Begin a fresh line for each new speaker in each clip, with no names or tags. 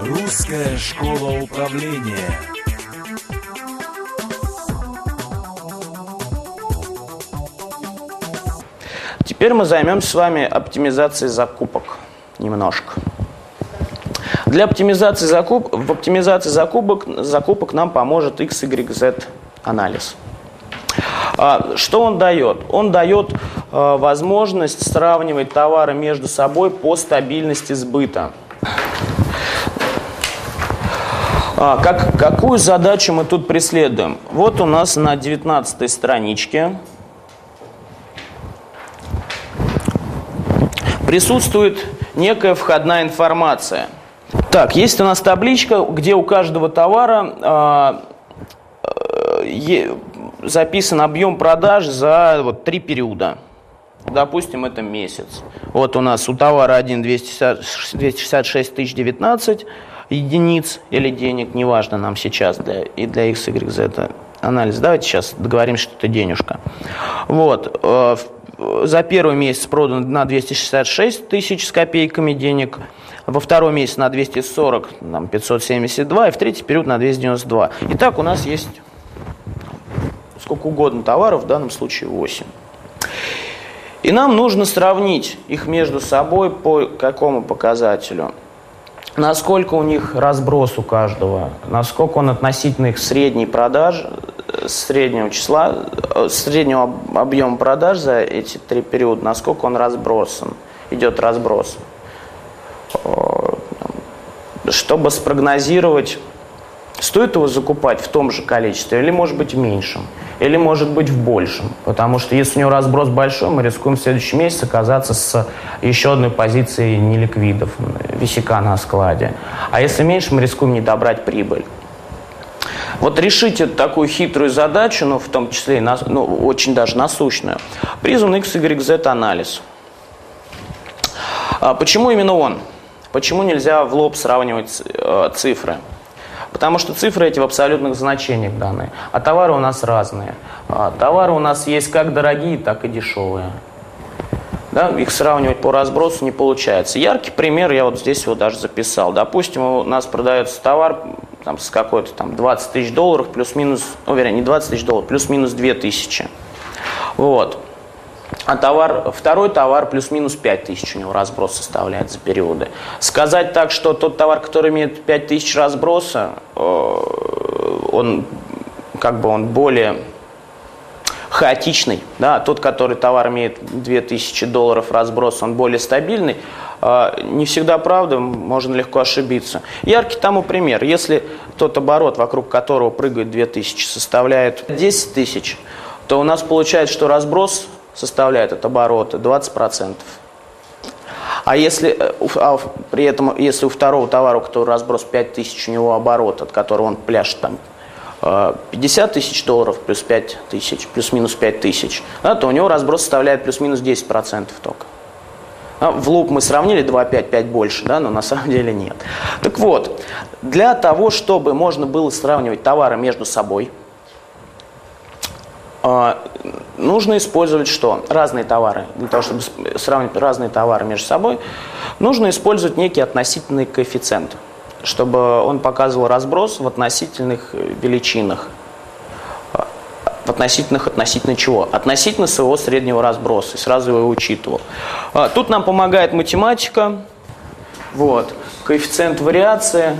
Русская школа управления.
Теперь мы займемся с вами оптимизацией закупок немножко. Для оптимизации закуп... в оптимизации закупок, закупок нам поможет XYZ анализ. А, что он дает? Он дает возможность сравнивать товары между собой по стабильности сбыта. А, как, какую задачу мы тут преследуем? Вот у нас на 19 страничке присутствует некая входная информация. Так, есть у нас табличка, где у каждого товара э, записан объем продаж за вот, три периода. Допустим, это месяц. Вот у нас у товара 1 266 тысяч 19 единиц или денег, неважно нам сейчас для, и для x, y, z анализ. Давайте сейчас договоримся, что это денежка. Вот. Э, за первый месяц продано на 266 тысяч с копейками денег, во второй месяц на 240, нам 572, и в третий период на 292. Итак, у нас есть сколько угодно товаров, в данном случае 8. И нам нужно сравнить их между собой по какому показателю – насколько у них разброс у каждого, насколько он относительно их средней продаж, среднего числа, э, среднего объема продаж за эти три периода, насколько он разбросан, идет разброс. Э, чтобы спрогнозировать Стоит его закупать в том же количестве или может быть в меньшем, или может быть в большем. Потому что если у него разброс большой, мы рискуем в следующем месяце оказаться с еще одной позицией неликвидов, висяка на складе. А если меньше, мы рискуем не добрать прибыль. Вот решить эту такую хитрую задачу, ну, в том числе и ну, очень даже насущную, призван XYZ анализ. А почему именно он? Почему нельзя в лоб сравнивать э, цифры? Потому что цифры эти в абсолютных значениях данные. А товары у нас разные. А товары у нас есть как дорогие, так и дешевые. Да, их сравнивать по разбросу не получается. Яркий пример я вот здесь его даже записал. Допустим, у нас продается товар там, с какой-то там 20 тысяч долларов плюс-минус, ну, не 20 тысяч долларов, плюс-минус 2 тысячи. Вот. А товар, второй товар плюс-минус 5 тысяч у него разброс составляет за периоды. Сказать так, что тот товар, который имеет 5 тысяч разброса, э, он как бы он более хаотичный, да, тот, который товар имеет 2000 долларов разброс, он более стабильный, э, не всегда правда, можно легко ошибиться. Яркий тому пример, если тот оборот, вокруг которого прыгает 2000, составляет 10 тысяч, то у нас получается, что разброс составляет от оборота 20%. А если э, а при этом, если у второго товара, у разброс 5 тысяч, у него оборот, от которого он пляшет там 50 э, тысяч долларов плюс 5 тысяч, плюс-минус 5 тысяч, да, то у него разброс составляет плюс-минус 10% только. А в луп мы сравнили 2, 5, 5 больше, да, но на самом деле нет. Так вот, для того, чтобы можно было сравнивать товары между собой, нужно использовать что? Разные товары. Для того, чтобы сравнивать разные товары между собой, нужно использовать некий относительный коэффициент, чтобы он показывал разброс в относительных э, величинах. А, в относительных относительно чего? Относительно своего среднего разброса. И сразу его учитывал. А, тут нам помогает математика. Вот. Коэффициент вариации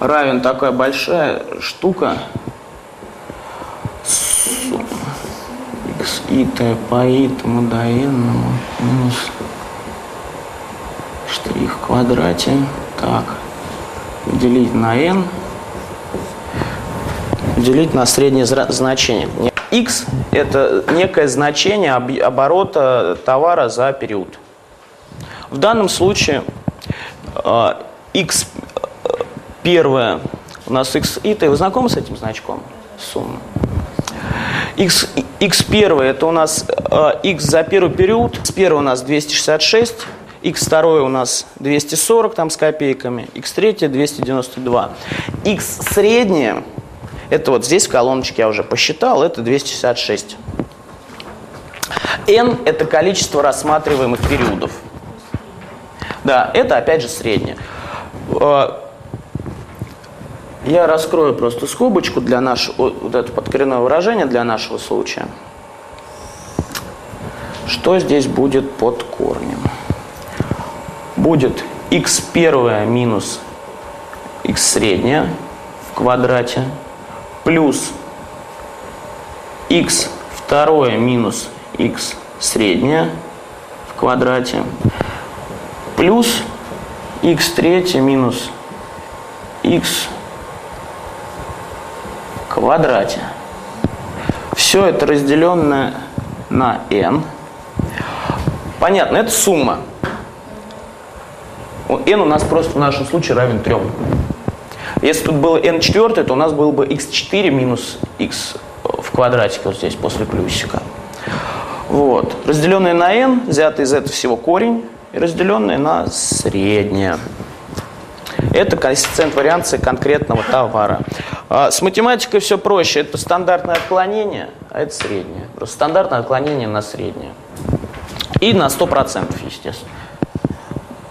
равен такая большая штука – x и t по итому до n минус штрих в квадрате. Так, делить на n, делить на среднее значение. x – это некое значение оборота товара за период. В данном случае x э, первое у нас x и t. Вы знакомы с этим значком? Сумма. X, x1 это у нас э, x за первый период, x1 у нас 266, x2 у нас 240 там с копейками, x3 292. x среднее, это вот здесь в колоночке я уже посчитал, это 266. n это количество рассматриваемых периодов. Да, это опять же среднее. Я раскрою просто скобочку для нашего, вот это подкоренное выражение для нашего случая. Что здесь будет под корнем? Будет x первое минус x среднее в квадрате плюс x второе минус x среднее в квадрате плюс x третье минус x квадрате. Все это разделенное на n. Понятно, это сумма. n у нас просто в нашем случае равен 3. Если тут было n четвертое, то у нас было бы x4 минус x в квадратике вот здесь после плюсика. Вот. Разделенное на n, взятый из этого всего корень, и разделенное на среднее. Это коэффициент варианции конкретного товара. А с математикой все проще. Это стандартное отклонение, а это среднее. Просто стандартное отклонение на среднее. И на 100%, естественно.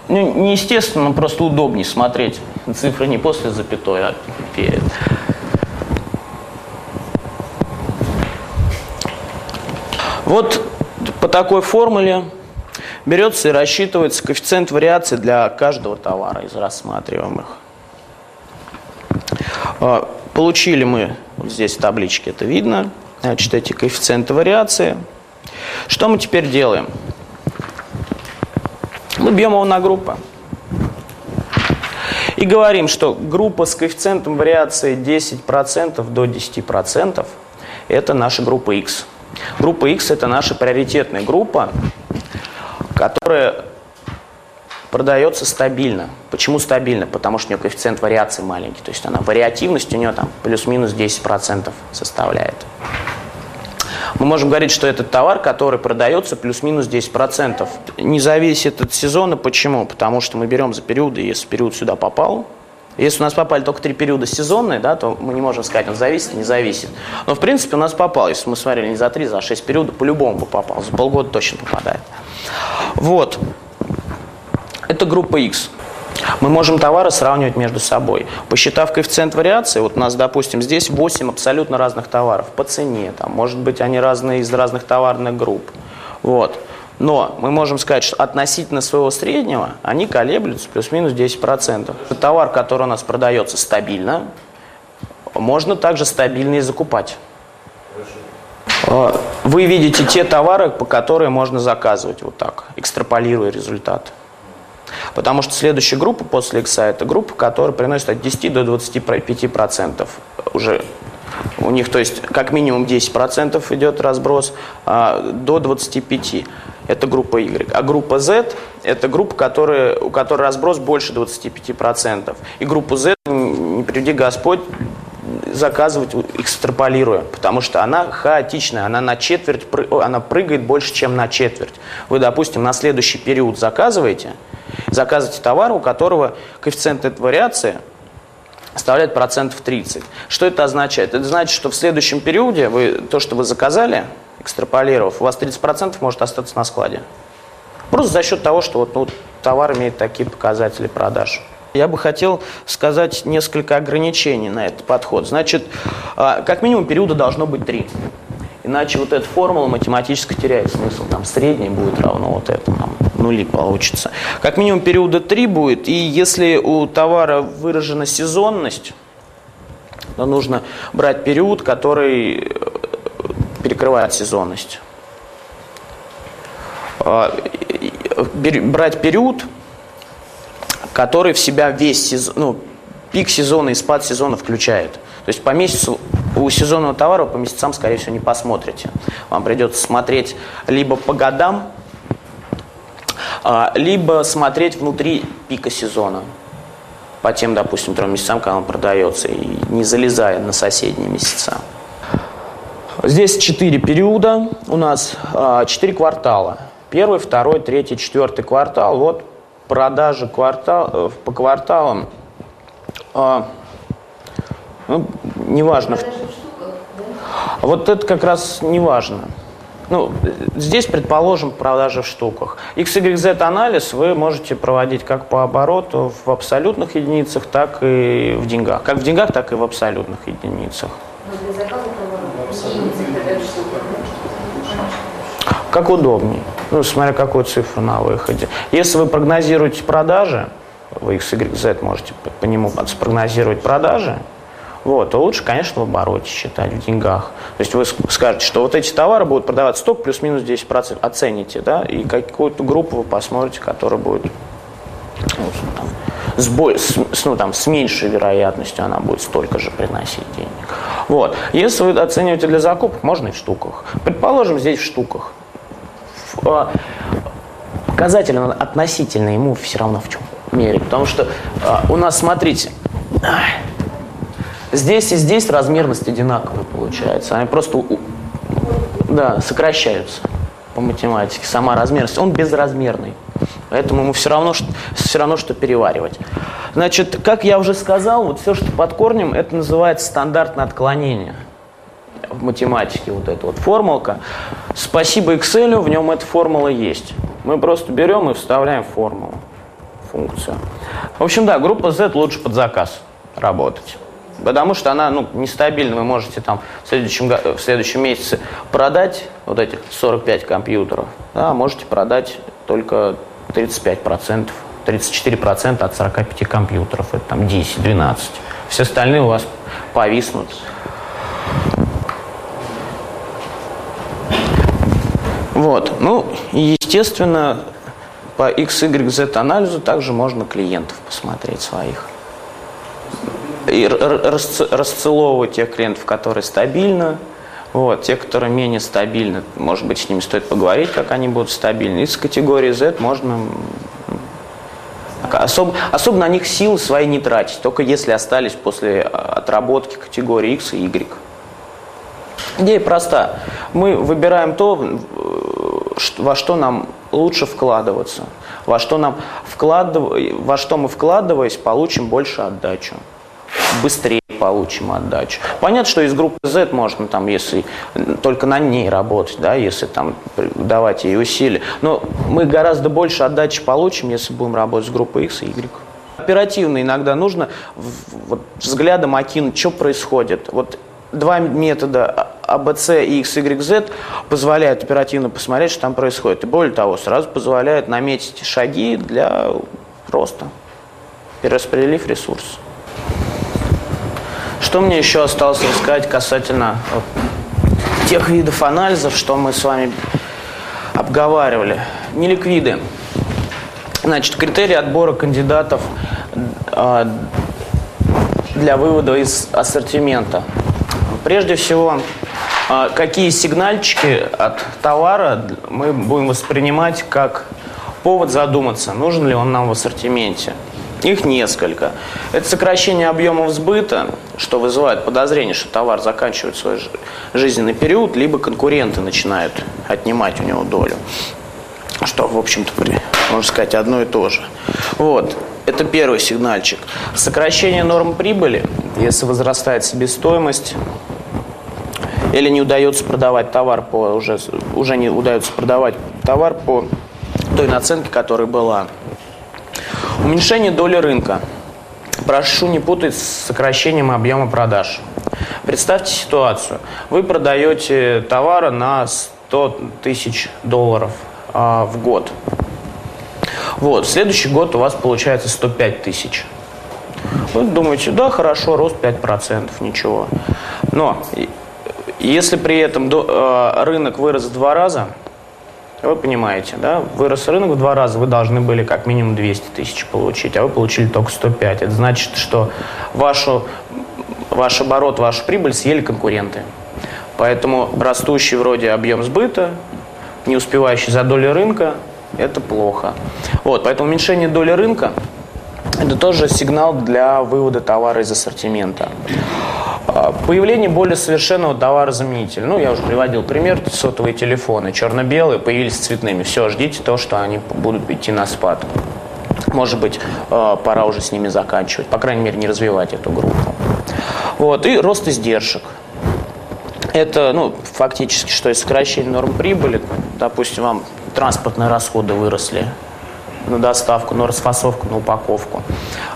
Ну, не естественно, но просто удобнее смотреть. Цифры не после запятой, а перед. Вот по такой формуле берется и рассчитывается коэффициент вариации для каждого товара из рассматриваемых. А, получили мы, вот здесь в табличке это видно, значит, эти коэффициенты вариации. Что мы теперь делаем? Мы бьем его на группы. И говорим, что группа с коэффициентом вариации 10% до 10% это наша группа X. Группа X это наша приоритетная группа, которая продается стабильно. Почему стабильно? Потому что у нее коэффициент вариации маленький. То есть она вариативность у нее там плюс-минус 10% составляет. Мы можем говорить, что это товар, который продается плюс-минус 10%. Не зависит от сезона. Почему? Потому что мы берем за периоды, если период сюда попал, если у нас попали только три периода сезонные, да, то мы не можем сказать, он зависит, не зависит. Но, в принципе, у нас попал. Если мы смотрели не за три, за шесть периодов, по-любому бы попал. За полгода точно попадает. Вот. Это группа X. Мы можем товары сравнивать между собой. Посчитав коэффициент вариации, вот у нас, допустим, здесь 8 абсолютно разных товаров по цене. Там, может быть, они разные из разных товарных групп. Вот. Но мы можем сказать, что относительно своего среднего они колеблются плюс-минус 10%. Товар, который у нас продается стабильно, можно также стабильно и закупать. А, вы видите те товары, по которым можно заказывать вот так, экстраполируя результат. Потому что следующая группа после X это группа, которая приносит от 10 до 25% уже у них, то есть, как минимум 10% идет разброс, а до 25% это группа Y. А группа Z – это группа, которая, у которой разброс больше 25%. И группу Z, не приведи Господь, заказывать экстраполируя, потому что она хаотичная, она на четверть, она прыгает больше, чем на четверть. Вы, допустим, на следующий период заказываете, заказываете товар, у которого коэффициент этой вариации составляет процентов 30. Что это означает? Это значит, что в следующем периоде вы, то, что вы заказали, экстраполировав, у вас 30% может остаться на складе. Просто за счет того, что вот, ну, товар имеет такие показатели продаж. Я бы хотел сказать несколько ограничений на этот подход. Значит, а, как минимум периода должно быть три. Иначе вот эта формула математически теряет смысл. Там средний будет равно вот этому, там нули получится. Как минимум периода три будет. И если у товара выражена сезонность, то нужно брать период, который перекрывает сезонность. А, брать период, который в себя весь сезон, ну, пик сезона и спад сезона включает. То есть по месяцу у сезонного товара по месяцам, скорее всего, не посмотрите. Вам придется смотреть либо по годам, а, либо смотреть внутри пика сезона. По тем, допустим, трем месяцам, когда он продается, и не залезая на соседние месяца. Здесь четыре периода, у нас а, четыре квартала. Первый, второй, третий, четвертый квартал. Вот продажи квартал, э, по кварталам. А, ну, неважно. Вот это как раз не важно. ну, здесь, предположим, продажи в штуках. XYZ анализ вы можете проводить как по обороту в абсолютных единицах, так и в деньгах. Как в деньгах, так и в абсолютных единицах. Как удобнее. Ну, смотря какую цифру на выходе. Если вы прогнозируете продажи, вы XYZ можете по нему спрогнозировать продажи, вот, то лучше, конечно, в обороте считать, в деньгах. То есть вы скажете, что вот эти товары будут продаваться столько плюс-минус 10%, оцените, да, и какую-то группу вы посмотрите, которая будет ну, там, с, боль, с, ну, там, с меньшей вероятностью она будет столько же приносить денег. Вот. Если вы оцениваете для закупок, можно и в штуках. Предположим, здесь в штуках. А, показатель относительно ему все равно в чем мере. Потому что а, у нас, смотрите, здесь и здесь размерность одинаковая получается. Они просто да, сокращаются по математике. Сама размерность. Он безразмерный. Поэтому ему все равно, все равно, что переваривать. Значит, как я уже сказал, вот все, что под корнем, это называется стандартное отклонение в математике вот эта вот формулка. Спасибо Excel, в нем эта формула есть. Мы просто берем и вставляем формулу, функцию. В общем, да, группа Z лучше под заказ работать. Потому что она ну, нестабильна. Вы можете там в следующем, в следующем месяце продать вот этих 45 компьютеров, да, можете продать только 35%, 34% от 45 компьютеров. Это там 10-12. Все остальные у вас повиснут. Вот. Ну, естественно, по X, Y, Z анализу также можно клиентов посмотреть своих. И расцеловывать тех клиентов, которые стабильно, вот, те, которые менее стабильны, может быть, с ними стоит поговорить, как они будут стабильны. Из категории Z можно особо, особо на них силы свои не тратить, только если остались после а, отработки категории X и Y. Идея проста. Мы выбираем то, во что нам лучше вкладываться, во что, нам вкладыв... во что мы вкладываясь, получим больше отдачу, быстрее получим отдачу. Понятно, что из группы Z можно там, если только на ней работать, да, если там давать ей усилия, но мы гораздо больше отдачи получим, если будем работать с группой X и Y. Оперативно иногда нужно вот, взглядом окинуть, что происходит. Вот два метода ABC а, и XYZ позволяют оперативно посмотреть, что там происходит. И более того, сразу позволяют наметить шаги для роста, перераспределив ресурс. Что мне еще осталось рассказать касательно тех видов анализов, что мы с вами обговаривали. Неликвиды. Значит, критерии отбора кандидатов э, для вывода из ассортимента. Прежде всего, а, какие сигнальчики от товара мы будем воспринимать как повод задуматься, нужен ли он нам в ассортименте. Их несколько. Это сокращение объемов сбыта, что вызывает подозрение, что товар заканчивает свой жизненный период, либо конкуренты начинают отнимать у него долю. Что, в общем-то, можно сказать, одно и то же. Вот. Это первый сигнальчик. Сокращение норм прибыли, если возрастает себестоимость, или не удается продавать товар по уже, уже не удается продавать товар по той наценке, которая была. Уменьшение доли рынка. Прошу не путать с сокращением объема продаж. Представьте ситуацию. Вы продаете товары на 100 тысяч долларов а, в год. Вот, следующий год у вас получается 105 тысяч. Вы думаете, да, хорошо, рост 5%, ничего. Но если при этом э, рынок вырос в два раза, вы понимаете, да, вырос рынок в два раза, вы должны были как минимум 200 тысяч получить, а вы получили только 105. Это значит, что вашу, ваш оборот, вашу прибыль съели конкуренты. Поэтому растущий вроде объем сбыта, не успевающий за долю рынка, это плохо. Вот, поэтому уменьшение доли рынка – это тоже сигнал для вывода товара из ассортимента. А, появление более совершенного товарозаменителя. Ну, я уже приводил пример, сотовые телефоны, черно-белые, появились цветными. Все, ждите то, что они будут идти на спад. Может быть, а, пора уже с ними заканчивать, по крайней мере, не развивать эту группу. Вот, и рост издержек. Это, ну, фактически, что и сокращение норм прибыли. Допустим, вам транспортные расходы выросли на доставку, на расфасовку, на упаковку.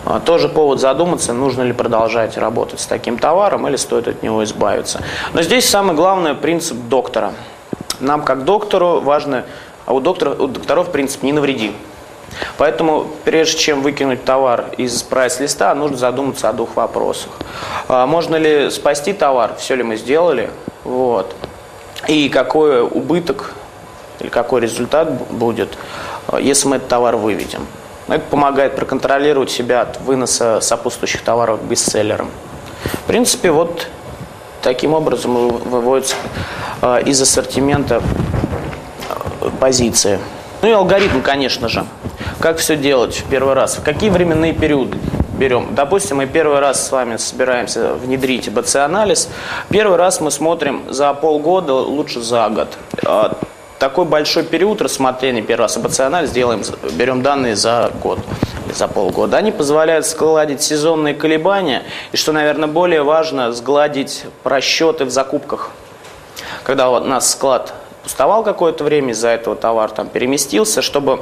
А, тоже повод задуматься, нужно ли продолжать работать с таким товаром или стоит от него избавиться. Но здесь самый главный принцип доктора. Нам, как доктору, важно, а у, доктора, у докторов принцип «не навреди». Поэтому, прежде чем выкинуть товар из прайс-листа, нужно задуматься о двух вопросах. А, можно ли спасти товар, все ли мы сделали, вот, и какой убыток или какой результат будет, а, если мы этот товар выведем. Это помогает проконтролировать себя от выноса сопутствующих товаров к бестселлерам. В принципе, вот таким образом выводится а, из ассортимента позиции. Ну и алгоритм, конечно же. Как все делать в первый раз? В какие временные периоды берем? Допустим, мы первый раз с вами собираемся внедрить БЦ-анализ. Первый раз мы смотрим за полгода, лучше за год. Такой большой период рассмотрения первый раз АБЦ-анализ делаем, берем данные за год за полгода. Они позволяют складить сезонные колебания и, что, наверное, более важно, сгладить просчеты в закупках. Когда у нас склад пустовал какое-то время, из-за этого товар там переместился, чтобы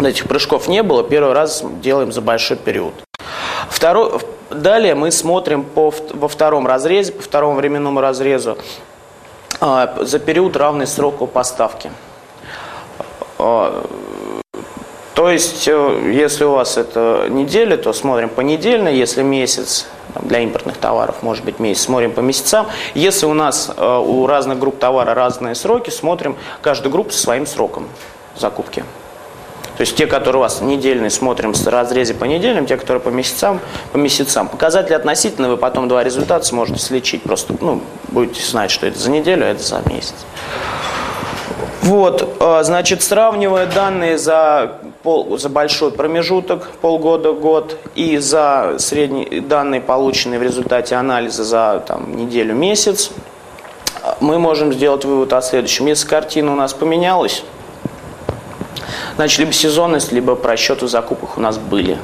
этих прыжков не было, первый раз делаем за большой период. Второй, далее мы смотрим по, во втором разрезе, по второму временному разрезу, за период равный сроку поставки. А, то есть, э, если у вас это неделя, то смотрим понедельно, если месяц, для импортных товаров может быть месяц, смотрим по месяцам. Если у нас э, у разных групп товара разные сроки, смотрим каждую группу со своим сроком закупки. То есть те, которые у вас недельные, смотрим в разрезе по неделям, те, которые по месяцам, по месяцам. Показатели относительно, вы потом два результата сможете сличить. Просто ну, будете знать, что это за неделю, а это за месяц. Вот, а, значит, сравнивая данные за, пол, за большой промежуток, полгода, год, и за средние данные, полученные в результате анализа за там, неделю, месяц, мы можем сделать вывод о следующем. Если картина у нас поменялась, Значит, либо сезонность, либо просчеты закупок у нас были.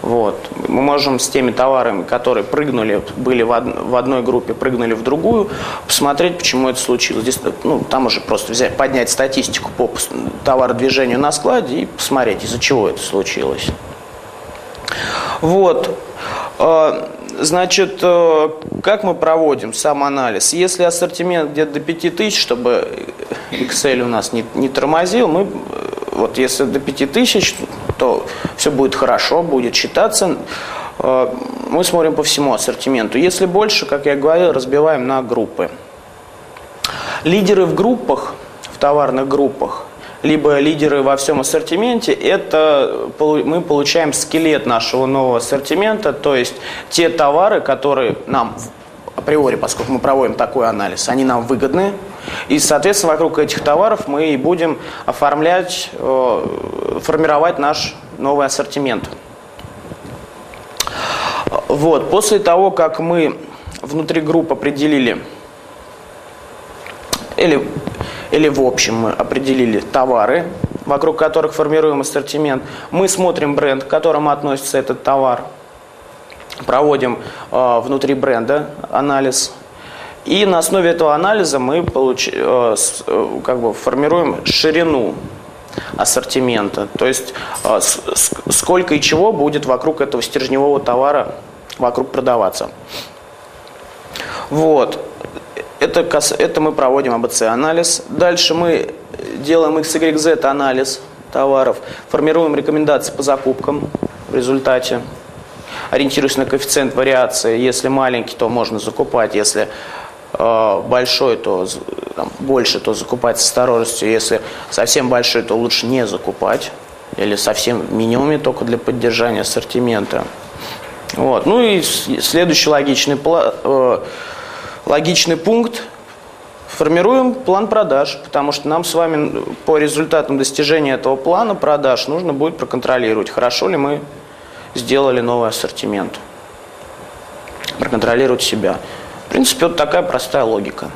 Вот. Мы можем с теми товарами, которые прыгнули, были в, од в одной группе, прыгнули в другую, посмотреть, почему это случилось. Здесь, ну, там уже просто взять, поднять статистику по товародвижению на складе и посмотреть, из-за чего это случилось. Вот. А, значит, э, как мы проводим сам анализ? Если ассортимент где-то до 5000, чтобы Excel у нас не, не тормозил, мы вот если до 5000, то все будет хорошо, будет считаться. Э, мы смотрим по всему ассортименту. Если больше, как я говорил, разбиваем на группы. Лидеры в группах, в товарных группах, либо лидеры во всем ассортименте, это мы получаем скелет нашего нового ассортимента, то есть те товары, которые нам априори, поскольку мы проводим такой анализ, они нам выгодны. И, соответственно, вокруг этих товаров мы и будем оформлять, э, формировать наш новый ассортимент. Вот. После того, как мы внутри групп определили, или, или в общем мы определили товары, вокруг которых формируем ассортимент, мы смотрим бренд, к которому относится этот товар – проводим э, внутри бренда анализ. И на основе этого анализа мы получ, э, э, как бы формируем ширину ассортимента. То есть сколько и чего будет вокруг этого стержневого товара вокруг продаваться. Вот. Это, это мы проводим АБЦ-анализ. Дальше мы делаем XYZ-анализ товаров, формируем рекомендации по закупкам в результате ориентируясь на коэффициент вариации. Если маленький, то можно закупать. Если э, большой, то там, больше, то закупать с осторожностью. Если совсем большой, то лучше не закупать. Или совсем в минимуме только для поддержания ассортимента. Вот. Ну и следующий логичный, э, логичный пункт. Формируем план продаж, потому что нам с вами по результатам достижения этого плана продаж нужно будет проконтролировать, хорошо ли мы сделали новый ассортимент. Проконтролировать себя. В принципе, вот такая простая логика.